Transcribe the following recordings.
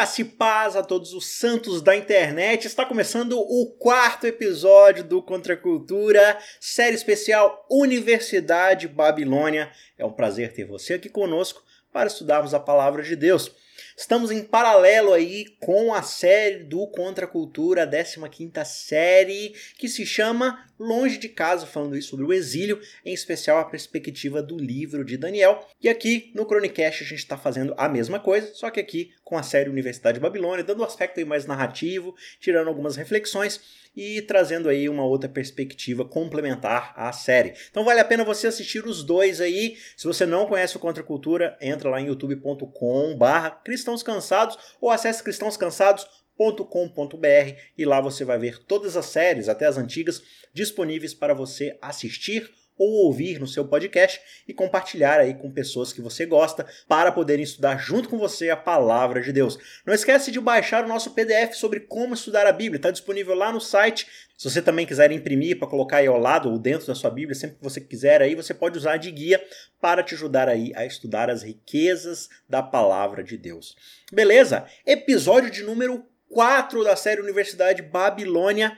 Graça e paz a todos os santos da internet. Está começando o quarto episódio do Contra Cultura, série especial Universidade Babilônia. É um prazer ter você aqui conosco para estudarmos a palavra de Deus. Estamos em paralelo aí com a série do Contra a Cultura, a 15ª série, que se chama Longe de Casa, falando isso sobre o exílio, em especial a perspectiva do livro de Daniel. E aqui no Chronicast a gente está fazendo a mesma coisa, só que aqui com a série Universidade de Babilônia, dando um aspecto mais narrativo, tirando algumas reflexões e trazendo aí uma outra perspectiva complementar à série. Então vale a pena você assistir os dois aí. Se você não conhece o Contra Cultura, entra lá em youtube.com/barra cristãos cansados ou acesse cristãoscansados.com.br e lá você vai ver todas as séries, até as antigas, disponíveis para você assistir ou ouvir no seu podcast e compartilhar aí com pessoas que você gosta para poderem estudar junto com você a palavra de Deus. Não esquece de baixar o nosso PDF sobre como estudar a Bíblia, está disponível lá no site. Se você também quiser imprimir para colocar aí ao lado ou dentro da sua Bíblia, sempre que você quiser aí, você pode usar de guia para te ajudar aí a estudar as riquezas da palavra de Deus. Beleza? Episódio de número 4 da série Universidade Babilônia.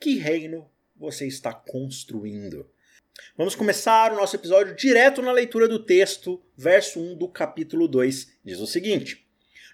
Que reino você está construindo? Vamos começar o nosso episódio direto na leitura do texto, verso 1 do capítulo 2. Diz o seguinte: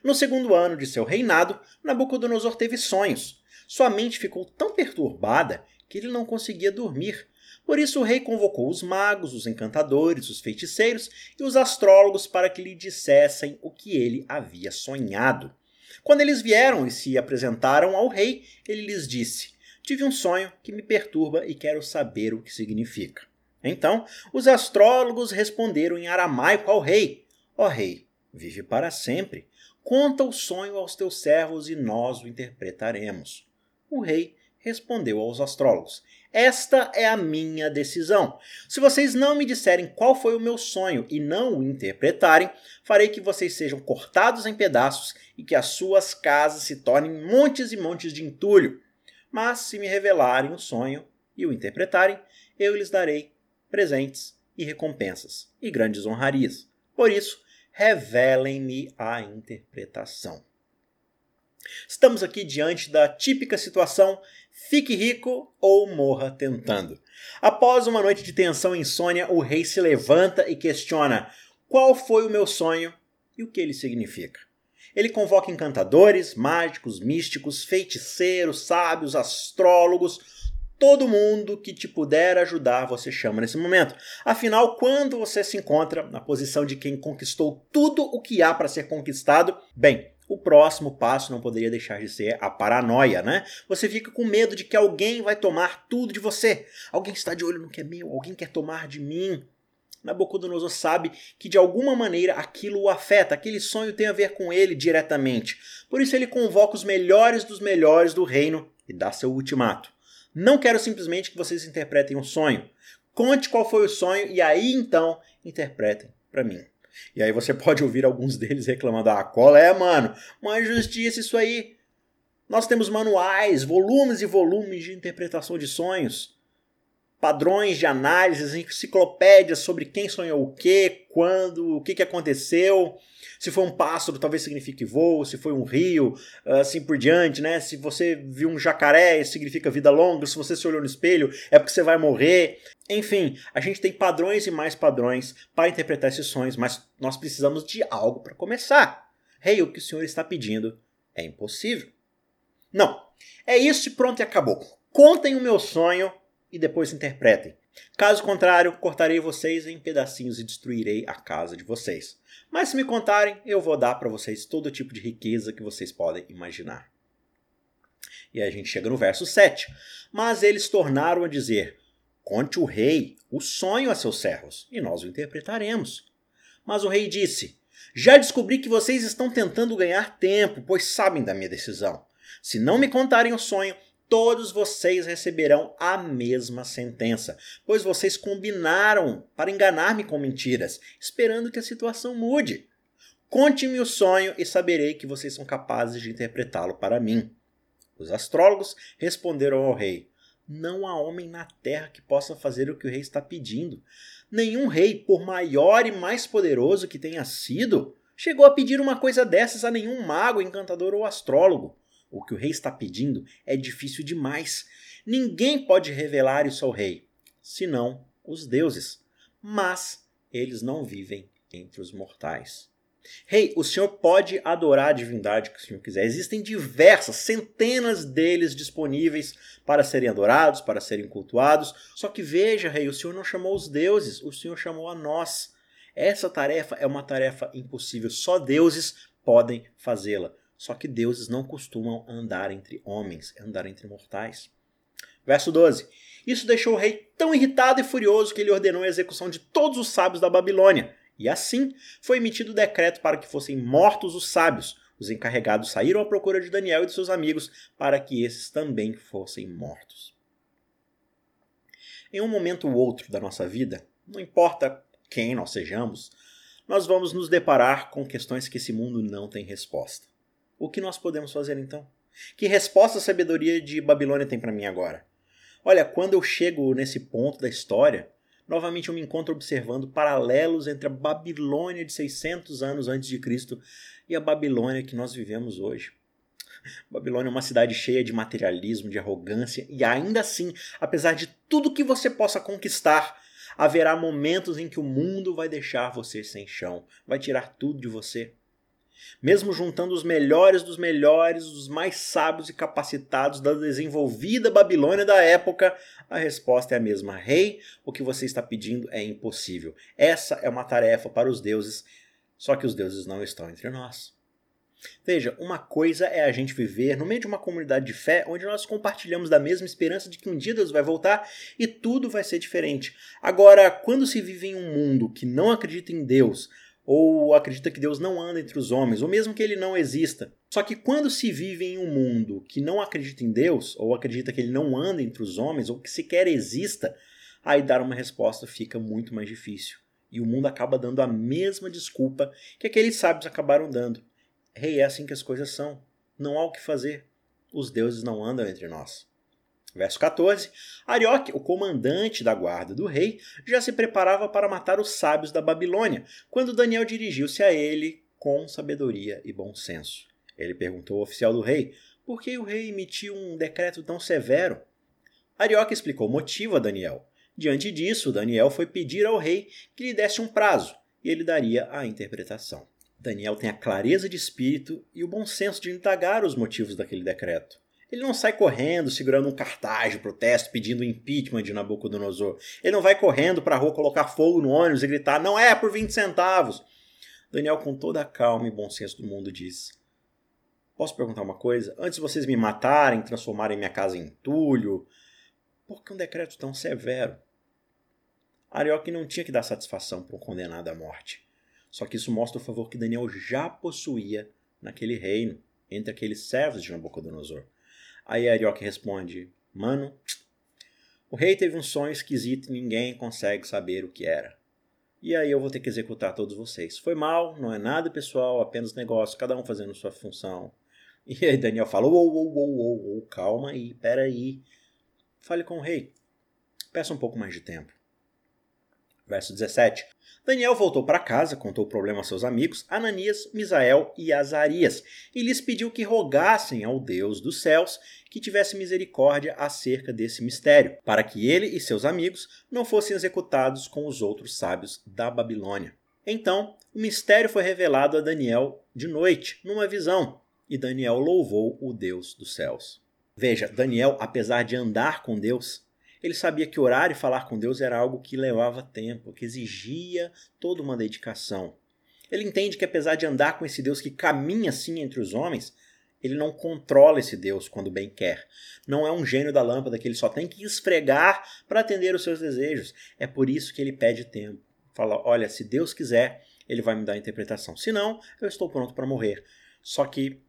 No segundo ano de seu reinado, Nabucodonosor teve sonhos. Sua mente ficou tão perturbada que ele não conseguia dormir. Por isso o rei convocou os magos, os encantadores, os feiticeiros e os astrólogos para que lhe dissessem o que ele havia sonhado. Quando eles vieram e se apresentaram ao rei, ele lhes disse: Tive um sonho que me perturba e quero saber o que significa. Então, os astrólogos responderam em aramaico ao rei: Ó oh, rei, vive para sempre. Conta o sonho aos teus servos e nós o interpretaremos. O rei respondeu aos astrólogos: Esta é a minha decisão. Se vocês não me disserem qual foi o meu sonho e não o interpretarem, farei que vocês sejam cortados em pedaços e que as suas casas se tornem montes e montes de entulho. Mas se me revelarem o sonho e o interpretarem, eu lhes darei presentes e recompensas, e grandes honrarias. Por isso, revelem-me a interpretação. Estamos aqui diante da típica situação fique rico ou morra tentando. Após uma noite de tensão e insônia, o rei se levanta e questiona qual foi o meu sonho e o que ele significa. Ele convoca encantadores, mágicos, místicos, feiticeiros, sábios, astrólogos, todo mundo que te puder ajudar você chama nesse momento. Afinal, quando você se encontra na posição de quem conquistou tudo o que há para ser conquistado, bem, o próximo passo não poderia deixar de ser a paranoia, né? Você fica com medo de que alguém vai tomar tudo de você. Alguém está de olho no que é meu, alguém quer tomar de mim. Nabucodonosor sabe que de alguma maneira aquilo o afeta, aquele sonho tem a ver com ele diretamente. Por isso ele convoca os melhores dos melhores do reino e dá seu ultimato. Não quero simplesmente que vocês interpretem um sonho. Conte qual foi o sonho e aí então interpretem para mim. E aí você pode ouvir alguns deles reclamando: "Ah, qual é, mano? Uma injustiça isso aí. Nós temos manuais, volumes e volumes de interpretação de sonhos, padrões de análise, enciclopédias sobre quem sonhou o que, quando, o que, que aconteceu. Se foi um pássaro, talvez signifique voo, se foi um rio, assim por diante, né? Se você viu um jacaré, significa vida longa, se você se olhou no espelho, é porque você vai morrer. Enfim, a gente tem padrões e mais padrões para interpretar esses sonhos, mas nós precisamos de algo para começar. Rei, hey, o que o senhor está pedindo é impossível. Não, é isso e pronto e acabou. Contem o meu sonho e depois interpretem. Caso contrário, cortarei vocês em pedacinhos e destruirei a casa de vocês. Mas se me contarem, eu vou dar para vocês todo tipo de riqueza que vocês podem imaginar. E aí a gente chega no verso 7. Mas eles tornaram a dizer: Conte o rei o sonho a seus servos, e nós o interpretaremos. Mas o rei disse: Já descobri que vocês estão tentando ganhar tempo, pois sabem da minha decisão. Se não me contarem o sonho, todos vocês receberão a mesma sentença, pois vocês combinaram para enganar-me com mentiras, esperando que a situação mude. Conte-me o sonho e saberei que vocês são capazes de interpretá-lo para mim. Os astrólogos responderam ao rei: Não há homem na terra que possa fazer o que o rei está pedindo. Nenhum rei, por maior e mais poderoso que tenha sido, chegou a pedir uma coisa dessas a nenhum mago, encantador ou astrólogo. O que o rei está pedindo é difícil demais. Ninguém pode revelar isso ao rei, senão os deuses. Mas eles não vivem entre os mortais. Rei, o senhor pode adorar a divindade que o senhor quiser. Existem diversas, centenas deles disponíveis para serem adorados, para serem cultuados. Só que veja, rei, o senhor não chamou os deuses, o senhor chamou a nós. Essa tarefa é uma tarefa impossível. Só deuses podem fazê-la. Só que deuses não costumam andar entre homens, andar entre mortais. Verso 12. Isso deixou o rei tão irritado e furioso que ele ordenou a execução de todos os sábios da Babilônia e assim foi emitido o decreto para que fossem mortos os sábios. Os encarregados saíram à procura de Daniel e de seus amigos para que esses também fossem mortos. Em um momento ou outro da nossa vida, não importa quem nós sejamos, nós vamos nos deparar com questões que esse mundo não tem resposta. O que nós podemos fazer então? Que resposta a sabedoria de Babilônia tem para mim agora? Olha, quando eu chego nesse ponto da história, novamente eu me encontro observando paralelos entre a Babilônia de 600 anos antes de Cristo e a Babilônia que nós vivemos hoje. Babilônia é uma cidade cheia de materialismo, de arrogância, e ainda assim, apesar de tudo que você possa conquistar, haverá momentos em que o mundo vai deixar você sem chão, vai tirar tudo de você. Mesmo juntando os melhores dos melhores, os mais sábios e capacitados da desenvolvida Babilônia da época, a resposta é a mesma: Rei, o que você está pedindo é impossível. Essa é uma tarefa para os deuses, só que os deuses não estão entre nós. Veja, uma coisa é a gente viver no meio de uma comunidade de fé onde nós compartilhamos da mesma esperança de que um dia Deus vai voltar e tudo vai ser diferente. Agora, quando se vive em um mundo que não acredita em Deus, ou acredita que Deus não anda entre os homens, ou mesmo que ele não exista. Só que quando se vive em um mundo que não acredita em Deus, ou acredita que ele não anda entre os homens, ou que sequer exista, aí dar uma resposta fica muito mais difícil. E o mundo acaba dando a mesma desculpa que aqueles sábios acabaram dando. Rei, hey, é assim que as coisas são. Não há o que fazer. Os deuses não andam entre nós. Verso 14: Arioque, o comandante da guarda do rei, já se preparava para matar os sábios da Babilônia, quando Daniel dirigiu-se a ele com sabedoria e bom senso. Ele perguntou ao oficial do rei por que o rei emitiu um decreto tão severo. Arioque explicou o motivo a Daniel. Diante disso, Daniel foi pedir ao rei que lhe desse um prazo e ele daria a interpretação. Daniel tem a clareza de espírito e o bom senso de indagar os motivos daquele decreto. Ele não sai correndo segurando um cartaz de protesto pedindo impeachment de Nabucodonosor. Ele não vai correndo para a rua colocar fogo no ônibus e gritar: não é por 20 centavos. Daniel, com toda a calma e bom senso do mundo, diz: Posso perguntar uma coisa? Antes de vocês me matarem, transformarem minha casa em entulho, por que um decreto tão severo? Arioque não tinha que dar satisfação para um condenado à morte. Só que isso mostra o favor que Daniel já possuía naquele reino, entre aqueles servos de Nabucodonosor. Aí Arioque responde: Mano, o rei teve um sonho esquisito e ninguém consegue saber o que era. E aí eu vou ter que executar todos vocês. Foi mal, não é nada pessoal, apenas negócio, cada um fazendo sua função. E aí Daniel fala: Uou, uou, uou, uou, uou calma aí, peraí. Fale com o rei. Peça um pouco mais de tempo. Verso 17. Daniel voltou para casa, contou o problema a seus amigos, Ananias, Misael e Azarias, e lhes pediu que rogassem ao Deus dos céus que tivesse misericórdia acerca desse mistério, para que ele e seus amigos não fossem executados com os outros sábios da Babilônia. Então, o mistério foi revelado a Daniel de noite, numa visão, e Daniel louvou o Deus dos céus. Veja, Daniel, apesar de andar com Deus, ele sabia que orar e falar com Deus era algo que levava tempo, que exigia toda uma dedicação. Ele entende que apesar de andar com esse Deus que caminha assim entre os homens, ele não controla esse Deus quando bem quer. Não é um gênio da lâmpada que ele só tem que esfregar para atender os seus desejos. É por isso que ele pede tempo. Fala: olha, se Deus quiser, ele vai me dar a interpretação. Se não, eu estou pronto para morrer. Só que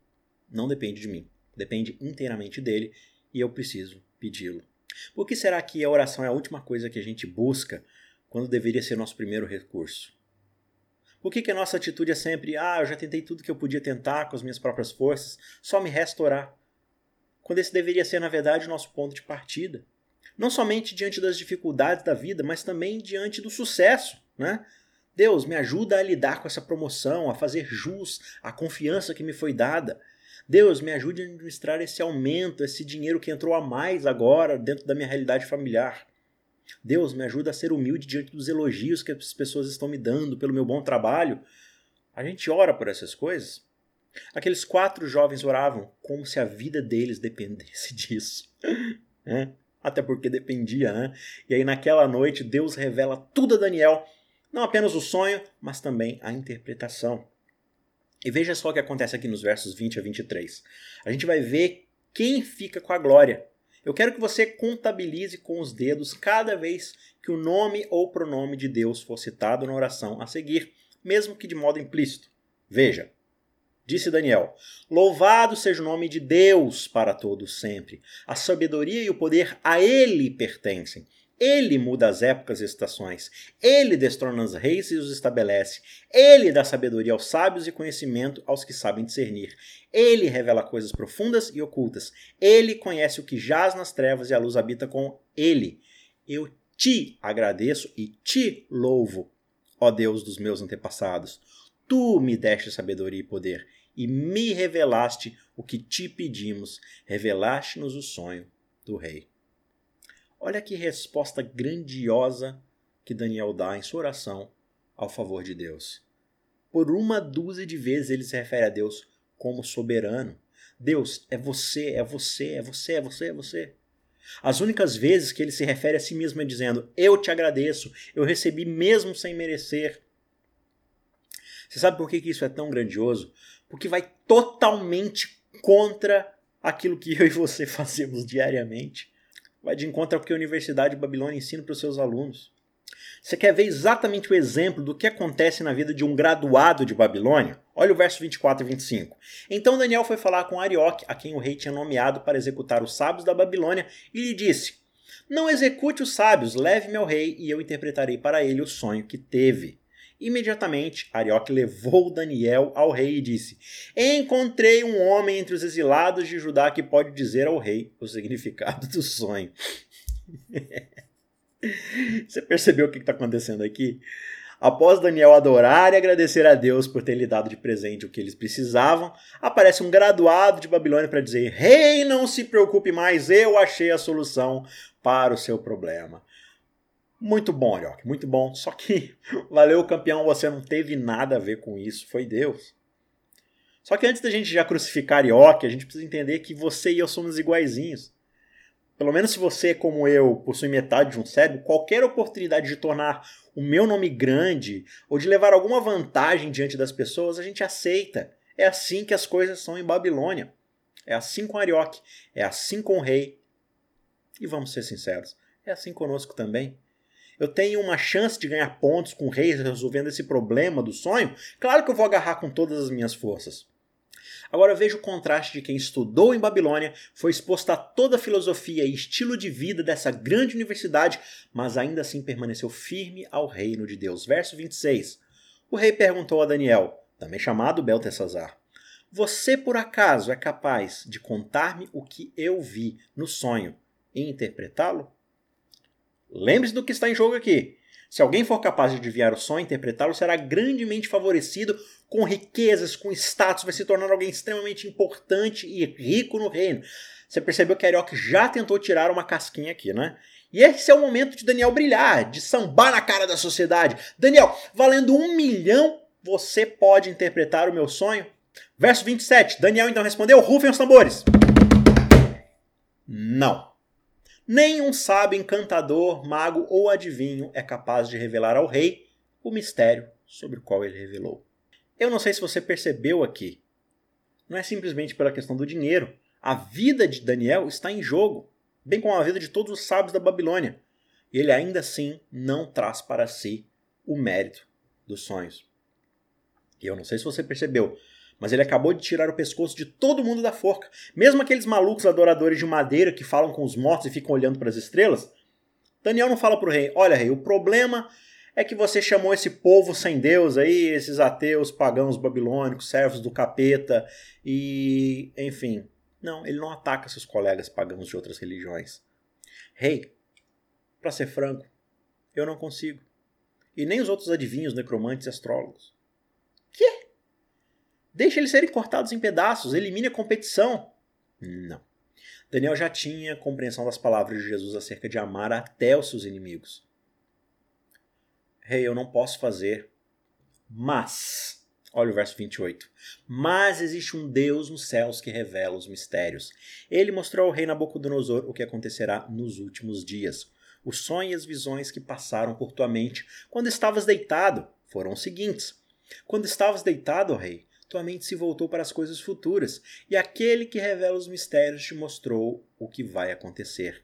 não depende de mim. Depende inteiramente dele e eu preciso pedi-lo. Por que será que a oração é a última coisa que a gente busca quando deveria ser nosso primeiro recurso? Por que, que a nossa atitude é sempre, ah, eu já tentei tudo que eu podia tentar com as minhas próprias forças, só me resta orar? Quando esse deveria ser, na verdade, o nosso ponto de partida. Não somente diante das dificuldades da vida, mas também diante do sucesso. Né? Deus, me ajuda a lidar com essa promoção, a fazer jus à confiança que me foi dada. Deus, me ajude a administrar esse aumento, esse dinheiro que entrou a mais agora dentro da minha realidade familiar. Deus, me ajuda a ser humilde diante dos elogios que as pessoas estão me dando pelo meu bom trabalho. A gente ora por essas coisas. Aqueles quatro jovens oravam como se a vida deles dependesse disso. É? Até porque dependia, né? E aí naquela noite Deus revela tudo a Daniel, não apenas o sonho, mas também a interpretação. E veja só o que acontece aqui nos versos 20 a 23. A gente vai ver quem fica com a glória. Eu quero que você contabilize com os dedos cada vez que o nome ou pronome de Deus for citado na oração a seguir, mesmo que de modo implícito. Veja. Disse Daniel: Louvado seja o nome de Deus para todos sempre. A sabedoria e o poder a ele pertencem. Ele muda as épocas e estações. Ele destrona os reis e os estabelece. Ele dá sabedoria aos sábios e conhecimento aos que sabem discernir. Ele revela coisas profundas e ocultas. Ele conhece o que jaz nas trevas e a luz habita com ele. Eu te agradeço e te louvo, ó Deus dos meus antepassados. Tu me deste sabedoria e poder e me revelaste o que te pedimos. Revelaste-nos o sonho do rei. Olha que resposta grandiosa que Daniel dá em sua oração ao favor de Deus. Por uma dúzia de vezes ele se refere a Deus como soberano. Deus, é você, é você, é você, é você, é você. As únicas vezes que ele se refere a si mesmo é dizendo: Eu te agradeço, eu recebi mesmo sem merecer. Você sabe por que isso é tão grandioso? Porque vai totalmente contra aquilo que eu e você fazemos diariamente vai de encontro ao que a Universidade de Babilônia ensina para os seus alunos. Você quer ver exatamente o exemplo do que acontece na vida de um graduado de Babilônia? Olha o verso 24 e 25. Então Daniel foi falar com Arioque, a quem o rei tinha nomeado para executar os sábios da Babilônia, e lhe disse: Não execute os sábios, leve-me ao rei, e eu interpretarei para ele o sonho que teve. Imediatamente, Arioque levou Daniel ao rei e disse: Encontrei um homem entre os exilados de Judá que pode dizer ao rei o significado do sonho. Você percebeu o que está acontecendo aqui? Após Daniel adorar e agradecer a Deus por ter lhe dado de presente o que eles precisavam, aparece um graduado de Babilônia para dizer: Rei, não se preocupe mais, eu achei a solução para o seu problema. Muito bom, Arioque, muito bom. Só que, valeu, campeão, você não teve nada a ver com isso, foi Deus. Só que antes da gente já crucificar Arioque, a gente precisa entender que você e eu somos iguaizinhos. Pelo menos se você, como eu, possui metade de um cérebro, qualquer oportunidade de tornar o meu nome grande ou de levar alguma vantagem diante das pessoas, a gente aceita. É assim que as coisas são em Babilônia. É assim com Arioque. É assim com o rei. E vamos ser sinceros, é assim conosco também eu tenho uma chance de ganhar pontos com o rei resolvendo esse problema do sonho, claro que eu vou agarrar com todas as minhas forças. Agora veja o contraste de quem estudou em Babilônia, foi exposto a toda a filosofia e estilo de vida dessa grande universidade, mas ainda assim permaneceu firme ao reino de Deus. Verso 26. O rei perguntou a Daniel, também chamado Beltesazar: Você por acaso é capaz de contar-me o que eu vi no sonho e interpretá-lo? Lembre-se do que está em jogo aqui. Se alguém for capaz de adivinhar o sonho e interpretá-lo, será grandemente favorecido com riquezas, com status, vai se tornar alguém extremamente importante e rico no reino. Você percebeu que Arioque já tentou tirar uma casquinha aqui, né? E esse é o momento de Daniel brilhar, de sambar na cara da sociedade. Daniel, valendo um milhão, você pode interpretar o meu sonho? Verso 27. Daniel então respondeu: Rufem os tambores. Não. Nem um sábio encantador, mago ou adivinho é capaz de revelar ao rei o mistério sobre o qual ele revelou. Eu não sei se você percebeu aqui. Não é simplesmente pela questão do dinheiro. A vida de Daniel está em jogo, bem como a vida de todos os sábios da Babilônia. E ele ainda assim não traz para si o mérito dos sonhos. E eu não sei se você percebeu, mas ele acabou de tirar o pescoço de todo mundo da forca. Mesmo aqueles malucos adoradores de madeira que falam com os mortos e ficam olhando para as estrelas. Daniel não fala para o rei: Olha, rei, o problema é que você chamou esse povo sem Deus aí, esses ateus, pagãos babilônicos, servos do capeta e. enfim. Não, ele não ataca seus colegas pagãos de outras religiões. Rei, para ser franco, eu não consigo. E nem os outros adivinhos, necromantes e astrólogos. Quê? Deixa eles serem cortados em pedaços, elimine a competição. Não. Daniel já tinha compreensão das palavras de Jesus acerca de amar até os seus inimigos. Rei, hey, eu não posso fazer, mas. Olha o verso 28. Mas existe um Deus nos céus que revela os mistérios. Ele mostrou ao rei Nabucodonosor o que acontecerá nos últimos dias. Os sonhos e as visões que passaram por tua mente quando estavas deitado foram os seguintes. Quando estavas deitado, rei, tua mente se voltou para as coisas futuras, e aquele que revela os mistérios te mostrou o que vai acontecer.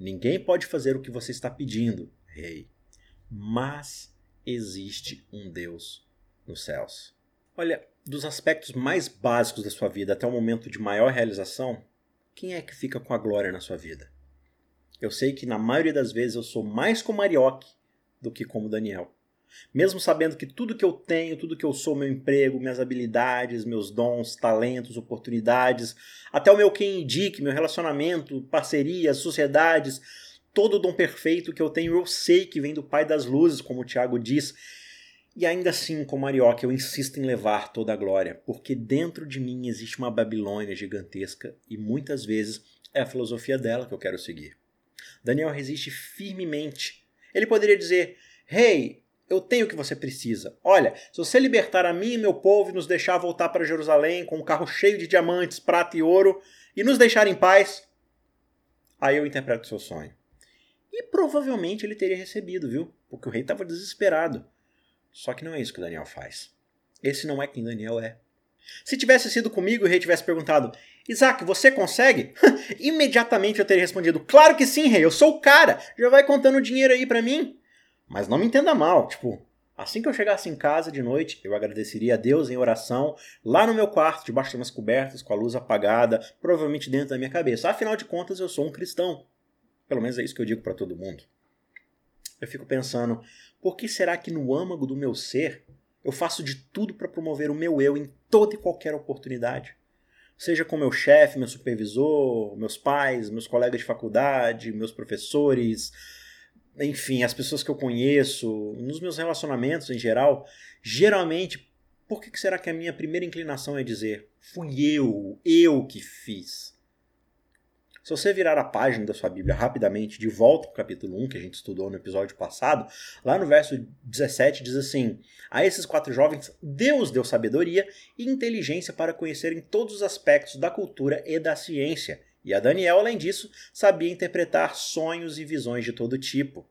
Ninguém pode fazer o que você está pedindo, rei, mas existe um Deus nos céus. Olha, dos aspectos mais básicos da sua vida até o momento de maior realização, quem é que fica com a glória na sua vida? Eu sei que na maioria das vezes eu sou mais como Arioque do que como Daniel. Mesmo sabendo que tudo que eu tenho, tudo que eu sou, meu emprego, minhas habilidades, meus dons, talentos, oportunidades, até o meu quem indique, meu relacionamento, parcerias, sociedades, todo o dom perfeito que eu tenho, eu sei que vem do Pai das Luzes, como o Tiago diz. E ainda assim, como Arioque, eu insisto em levar toda a glória, porque dentro de mim existe uma Babilônia gigantesca e muitas vezes é a filosofia dela que eu quero seguir. Daniel resiste firmemente. Ele poderia dizer: Rei, hey, eu tenho o que você precisa. Olha, se você libertar a mim e meu povo e nos deixar voltar para Jerusalém com um carro cheio de diamantes, prata e ouro e nos deixar em paz, aí eu interpreto o seu sonho. E provavelmente ele teria recebido, viu? Porque o rei estava desesperado. Só que não é isso que Daniel faz. Esse não é quem Daniel é. Se tivesse sido comigo e o rei tivesse perguntado: Isaac, você consegue? Imediatamente eu teria respondido: Claro que sim, rei, eu sou o cara. Já vai contando dinheiro aí para mim. Mas não me entenda mal, tipo, assim que eu chegasse em casa de noite, eu agradeceria a Deus em oração, lá no meu quarto, debaixo das minhas cobertas, com a luz apagada, provavelmente dentro da minha cabeça. Afinal de contas, eu sou um cristão. Pelo menos é isso que eu digo para todo mundo. Eu fico pensando, por que será que no âmago do meu ser eu faço de tudo para promover o meu eu em toda e qualquer oportunidade? Seja com meu chefe, meu supervisor, meus pais, meus colegas de faculdade, meus professores, enfim, as pessoas que eu conheço, nos meus relacionamentos em geral, geralmente, por que será que a minha primeira inclinação é dizer fui eu, eu que fiz? Se você virar a página da sua Bíblia rapidamente, de volta para o capítulo 1, que a gente estudou no episódio passado, lá no verso 17 diz assim: A esses quatro jovens, Deus deu sabedoria e inteligência para conhecerem todos os aspectos da cultura e da ciência e a Daniel, além disso, sabia interpretar sonhos e visões de todo tipo.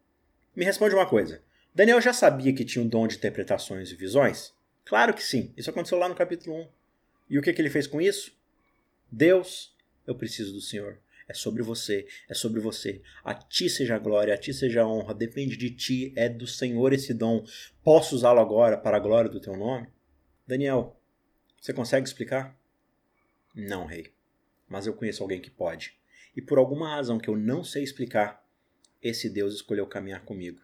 Me responde uma coisa: Daniel já sabia que tinha um dom de interpretar sonhos e visões? Claro que sim, isso aconteceu lá no capítulo 1. E o que, que ele fez com isso? Deus, eu preciso do Senhor. É sobre você, é sobre você. A ti seja a glória, a ti seja a honra, depende de ti, é do Senhor esse dom. Posso usá-lo agora para a glória do teu nome? Daniel, você consegue explicar? Não, rei mas eu conheço alguém que pode. E por alguma razão que eu não sei explicar, esse Deus escolheu caminhar comigo.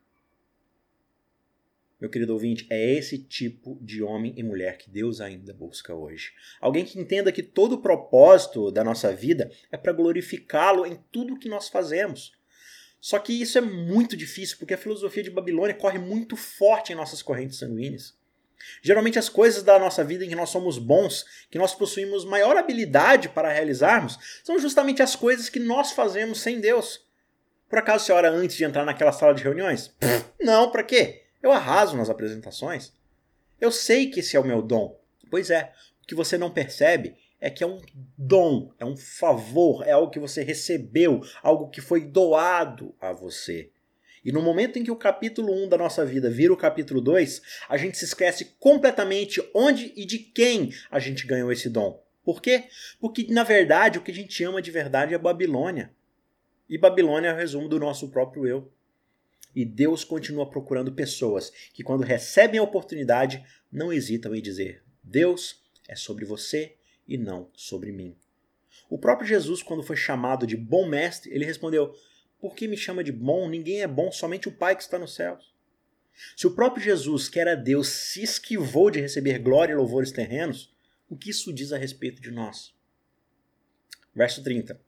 Meu querido ouvinte, é esse tipo de homem e mulher que Deus ainda busca hoje. Alguém que entenda que todo o propósito da nossa vida é para glorificá-lo em tudo que nós fazemos. Só que isso é muito difícil, porque a filosofia de Babilônia corre muito forte em nossas correntes sanguíneas. Geralmente as coisas da nossa vida em que nós somos bons, que nós possuímos maior habilidade para realizarmos, são justamente as coisas que nós fazemos sem Deus. Por acaso você ora antes de entrar naquela sala de reuniões? Não, para quê? Eu arraso nas apresentações. Eu sei que esse é o meu dom. Pois é, o que você não percebe é que é um dom, é um favor, é algo que você recebeu, algo que foi doado a você. E no momento em que o capítulo 1 da nossa vida vira o capítulo 2, a gente se esquece completamente onde e de quem a gente ganhou esse dom. Por quê? Porque, na verdade, o que a gente ama de verdade é Babilônia. E Babilônia é o resumo do nosso próprio eu. E Deus continua procurando pessoas que, quando recebem a oportunidade, não hesitam em dizer: Deus é sobre você e não sobre mim. O próprio Jesus, quando foi chamado de bom mestre, ele respondeu: por que me chama de bom? Ninguém é bom, somente o Pai que está nos céus. Se o próprio Jesus, que era Deus, se esquivou de receber glória e louvores terrenos, o que isso diz a respeito de nós? Verso 30.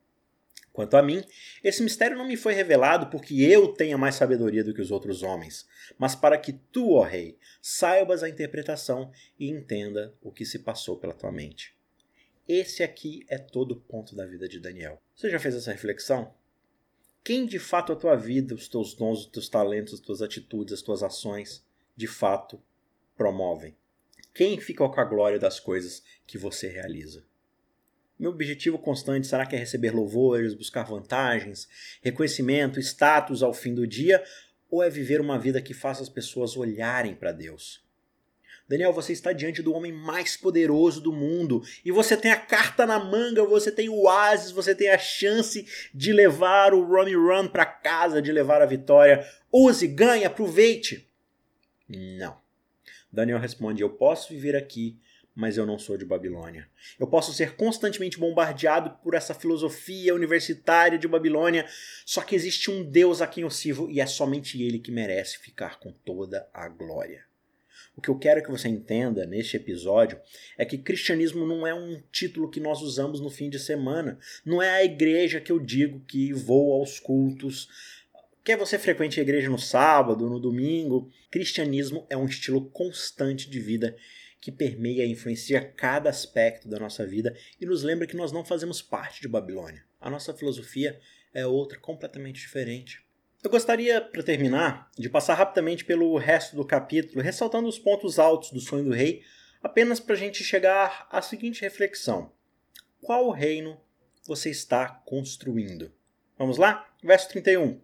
Quanto a mim, esse mistério não me foi revelado porque eu tenha mais sabedoria do que os outros homens, mas para que tu, ó rei, saibas a interpretação e entenda o que se passou pela tua mente. Esse aqui é todo o ponto da vida de Daniel. Você já fez essa reflexão? Quem de fato a tua vida, os teus dons, os teus talentos, as tuas atitudes, as tuas ações, de fato promovem? Quem fica com a glória das coisas que você realiza? Meu objetivo constante será que é receber louvores, buscar vantagens, reconhecimento, status ao fim do dia, ou é viver uma vida que faça as pessoas olharem para Deus? Daniel, você está diante do homem mais poderoso do mundo e você tem a carta na manga, você tem o oásis, você tem a chance de levar o run run para casa, de levar a vitória. Use, ganhe, aproveite. Não. Daniel responde: Eu posso viver aqui mas eu não sou de Babilônia. Eu posso ser constantemente bombardeado por essa filosofia universitária de Babilônia, só que existe um Deus a quem eu sirvo e é somente ele que merece ficar com toda a glória. O que eu quero que você entenda neste episódio é que cristianismo não é um título que nós usamos no fim de semana. Não é a igreja que eu digo que vou aos cultos. Quer você frequente a igreja no sábado, no domingo? Cristianismo é um estilo constante de vida que permeia e influencia cada aspecto da nossa vida e nos lembra que nós não fazemos parte de Babilônia. A nossa filosofia é outra, completamente diferente. Eu gostaria, para terminar, de passar rapidamente pelo resto do capítulo, ressaltando os pontos altos do sonho do rei, apenas para a gente chegar à seguinte reflexão: Qual reino você está construindo? Vamos lá? Verso 31.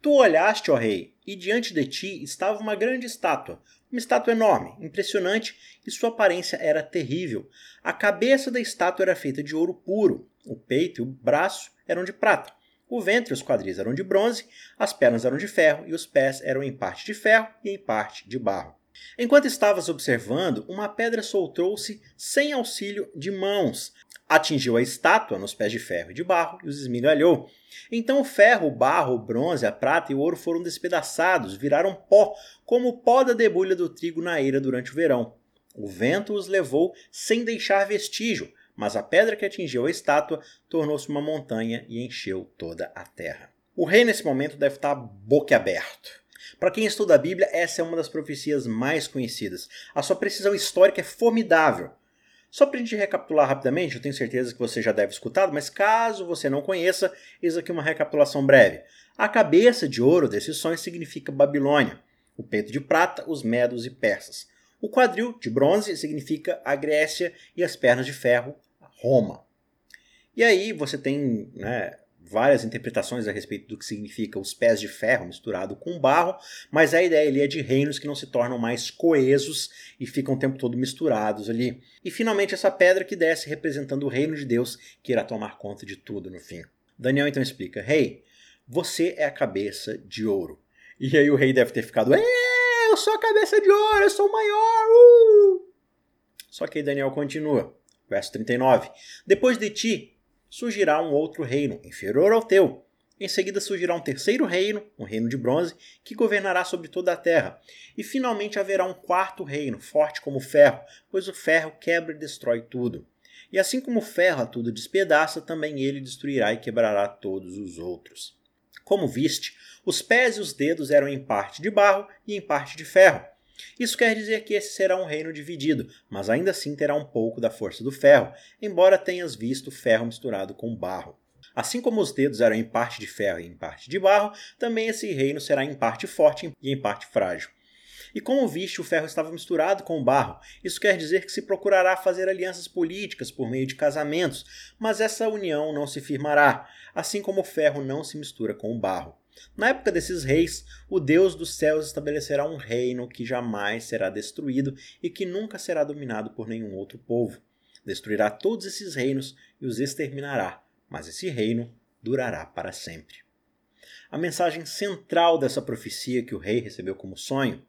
Tu olhaste, ó rei, e diante de ti estava uma grande estátua, uma estátua enorme, impressionante, e sua aparência era terrível. A cabeça da estátua era feita de ouro puro, o peito e o braço eram de prata. O ventre e os quadris eram de bronze, as pernas eram de ferro e os pés eram em parte de ferro e em parte de barro. Enquanto estavas observando, uma pedra soltou-se sem auxílio de mãos, atingiu a estátua nos pés de ferro e de barro e os esmigalhou. Então o ferro, o barro, o bronze, a prata e o ouro foram despedaçados, viraram pó, como o pó da debulha do trigo na eira durante o verão. O vento os levou sem deixar vestígio, mas a pedra que atingiu a estátua tornou-se uma montanha e encheu toda a terra. O rei nesse momento deve estar boquiaberto. Para quem estuda a Bíblia, essa é uma das profecias mais conhecidas. A sua precisão histórica é formidável. Só para a gente recapitular rapidamente, eu tenho certeza que você já deve escutado, mas caso você não conheça, eis aqui uma recapitulação breve. A cabeça de ouro desses sonhos significa Babilônia, o peito de prata, os medos e persas. O quadril de bronze significa a Grécia e as pernas de ferro, Roma. E aí você tem né, várias interpretações a respeito do que significa os pés de ferro misturado com barro, mas a ideia ali é de reinos que não se tornam mais coesos e ficam o tempo todo misturados ali. E finalmente essa pedra que desce representando o reino de Deus que irá tomar conta de tudo no fim. Daniel então explica: Rei, hey, você é a cabeça de ouro. E aí o rei deve ter ficado: É, eu sou a cabeça de ouro, eu sou o maior. Uh! Só que Daniel continua. Verso 39. Depois de ti surgirá um outro reino, inferior ao teu. Em seguida surgirá um terceiro reino, um reino de bronze, que governará sobre toda a terra. E finalmente haverá um quarto reino, forte como o ferro, pois o ferro quebra e destrói tudo. E assim como o ferro a tudo despedaça, também ele destruirá e quebrará todos os outros. Como viste, os pés e os dedos eram em parte de barro e em parte de ferro. Isso quer dizer que esse será um reino dividido, mas ainda assim terá um pouco da força do ferro, embora tenhas visto ferro misturado com barro. Assim como os dedos eram em parte de ferro e em parte de barro, também esse reino será em parte forte e em parte frágil. E como viste, o ferro estava misturado com o barro. Isso quer dizer que se procurará fazer alianças políticas por meio de casamentos, mas essa união não se firmará, assim como o ferro não se mistura com o barro. Na época desses reis, o Deus dos céus estabelecerá um reino que jamais será destruído e que nunca será dominado por nenhum outro povo. Destruirá todos esses reinos e os exterminará, mas esse reino durará para sempre. A mensagem central dessa profecia que o rei recebeu como sonho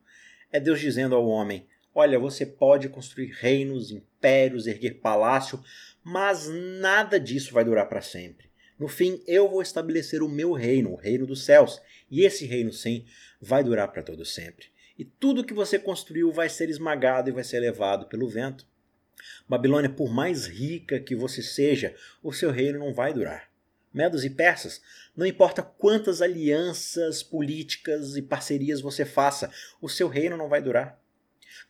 é Deus dizendo ao homem: Olha, você pode construir reinos, impérios, erguer palácio, mas nada disso vai durar para sempre. No fim, eu vou estabelecer o meu reino, o reino dos céus, e esse reino, sim, vai durar para todo sempre. E tudo que você construiu vai ser esmagado e vai ser levado pelo vento. Babilônia, por mais rica que você seja, o seu reino não vai durar. medos e persas, não importa quantas alianças políticas e parcerias você faça, o seu reino não vai durar.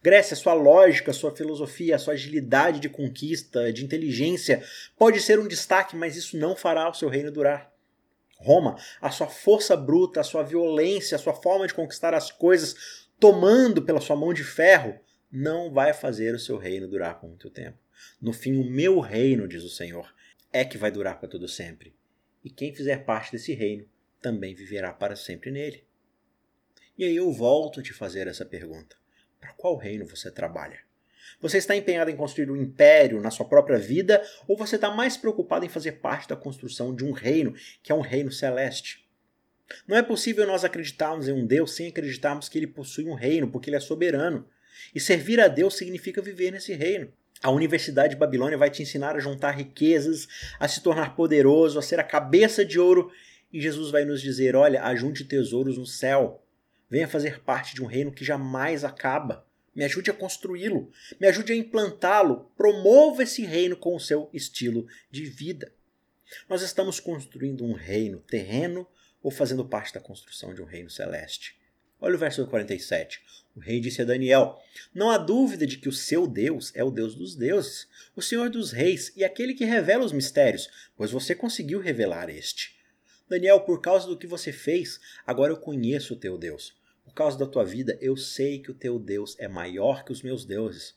Grécia, sua lógica, sua filosofia, sua agilidade de conquista, de inteligência, pode ser um destaque, mas isso não fará o seu reino durar. Roma, a sua força bruta, a sua violência, a sua forma de conquistar as coisas, tomando pela sua mão de ferro, não vai fazer o seu reino durar por muito tempo. No fim, o meu reino, diz o Senhor, é que vai durar para todo sempre. E quem fizer parte desse reino também viverá para sempre nele. E aí eu volto a te fazer essa pergunta: para qual reino você trabalha? Você está empenhado em construir um império na sua própria vida ou você está mais preocupado em fazer parte da construção de um reino que é um reino celeste? Não é possível nós acreditarmos em um Deus sem acreditarmos que ele possui um reino, porque ele é soberano. E servir a Deus significa viver nesse reino. A Universidade de Babilônia vai te ensinar a juntar riquezas, a se tornar poderoso, a ser a cabeça de ouro. E Jesus vai nos dizer: olha, ajunte tesouros no céu. Venha fazer parte de um reino que jamais acaba. Me ajude a construí-lo, me ajude a implantá-lo, promova esse reino com o seu estilo de vida. Nós estamos construindo um reino terreno ou fazendo parte da construção de um reino celeste. Olha o verso 47. O rei disse a Daniel: Não há dúvida de que o seu Deus é o Deus dos deuses, o Senhor dos reis e aquele que revela os mistérios, pois você conseguiu revelar este. Daniel, por causa do que você fez, agora eu conheço o teu Deus causa da tua vida, eu sei que o teu Deus é maior que os meus deuses.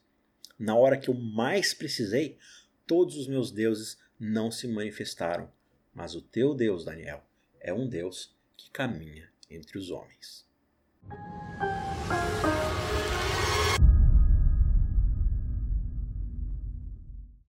Na hora que eu mais precisei, todos os meus deuses não se manifestaram. Mas o teu Deus, Daniel, é um Deus que caminha entre os homens.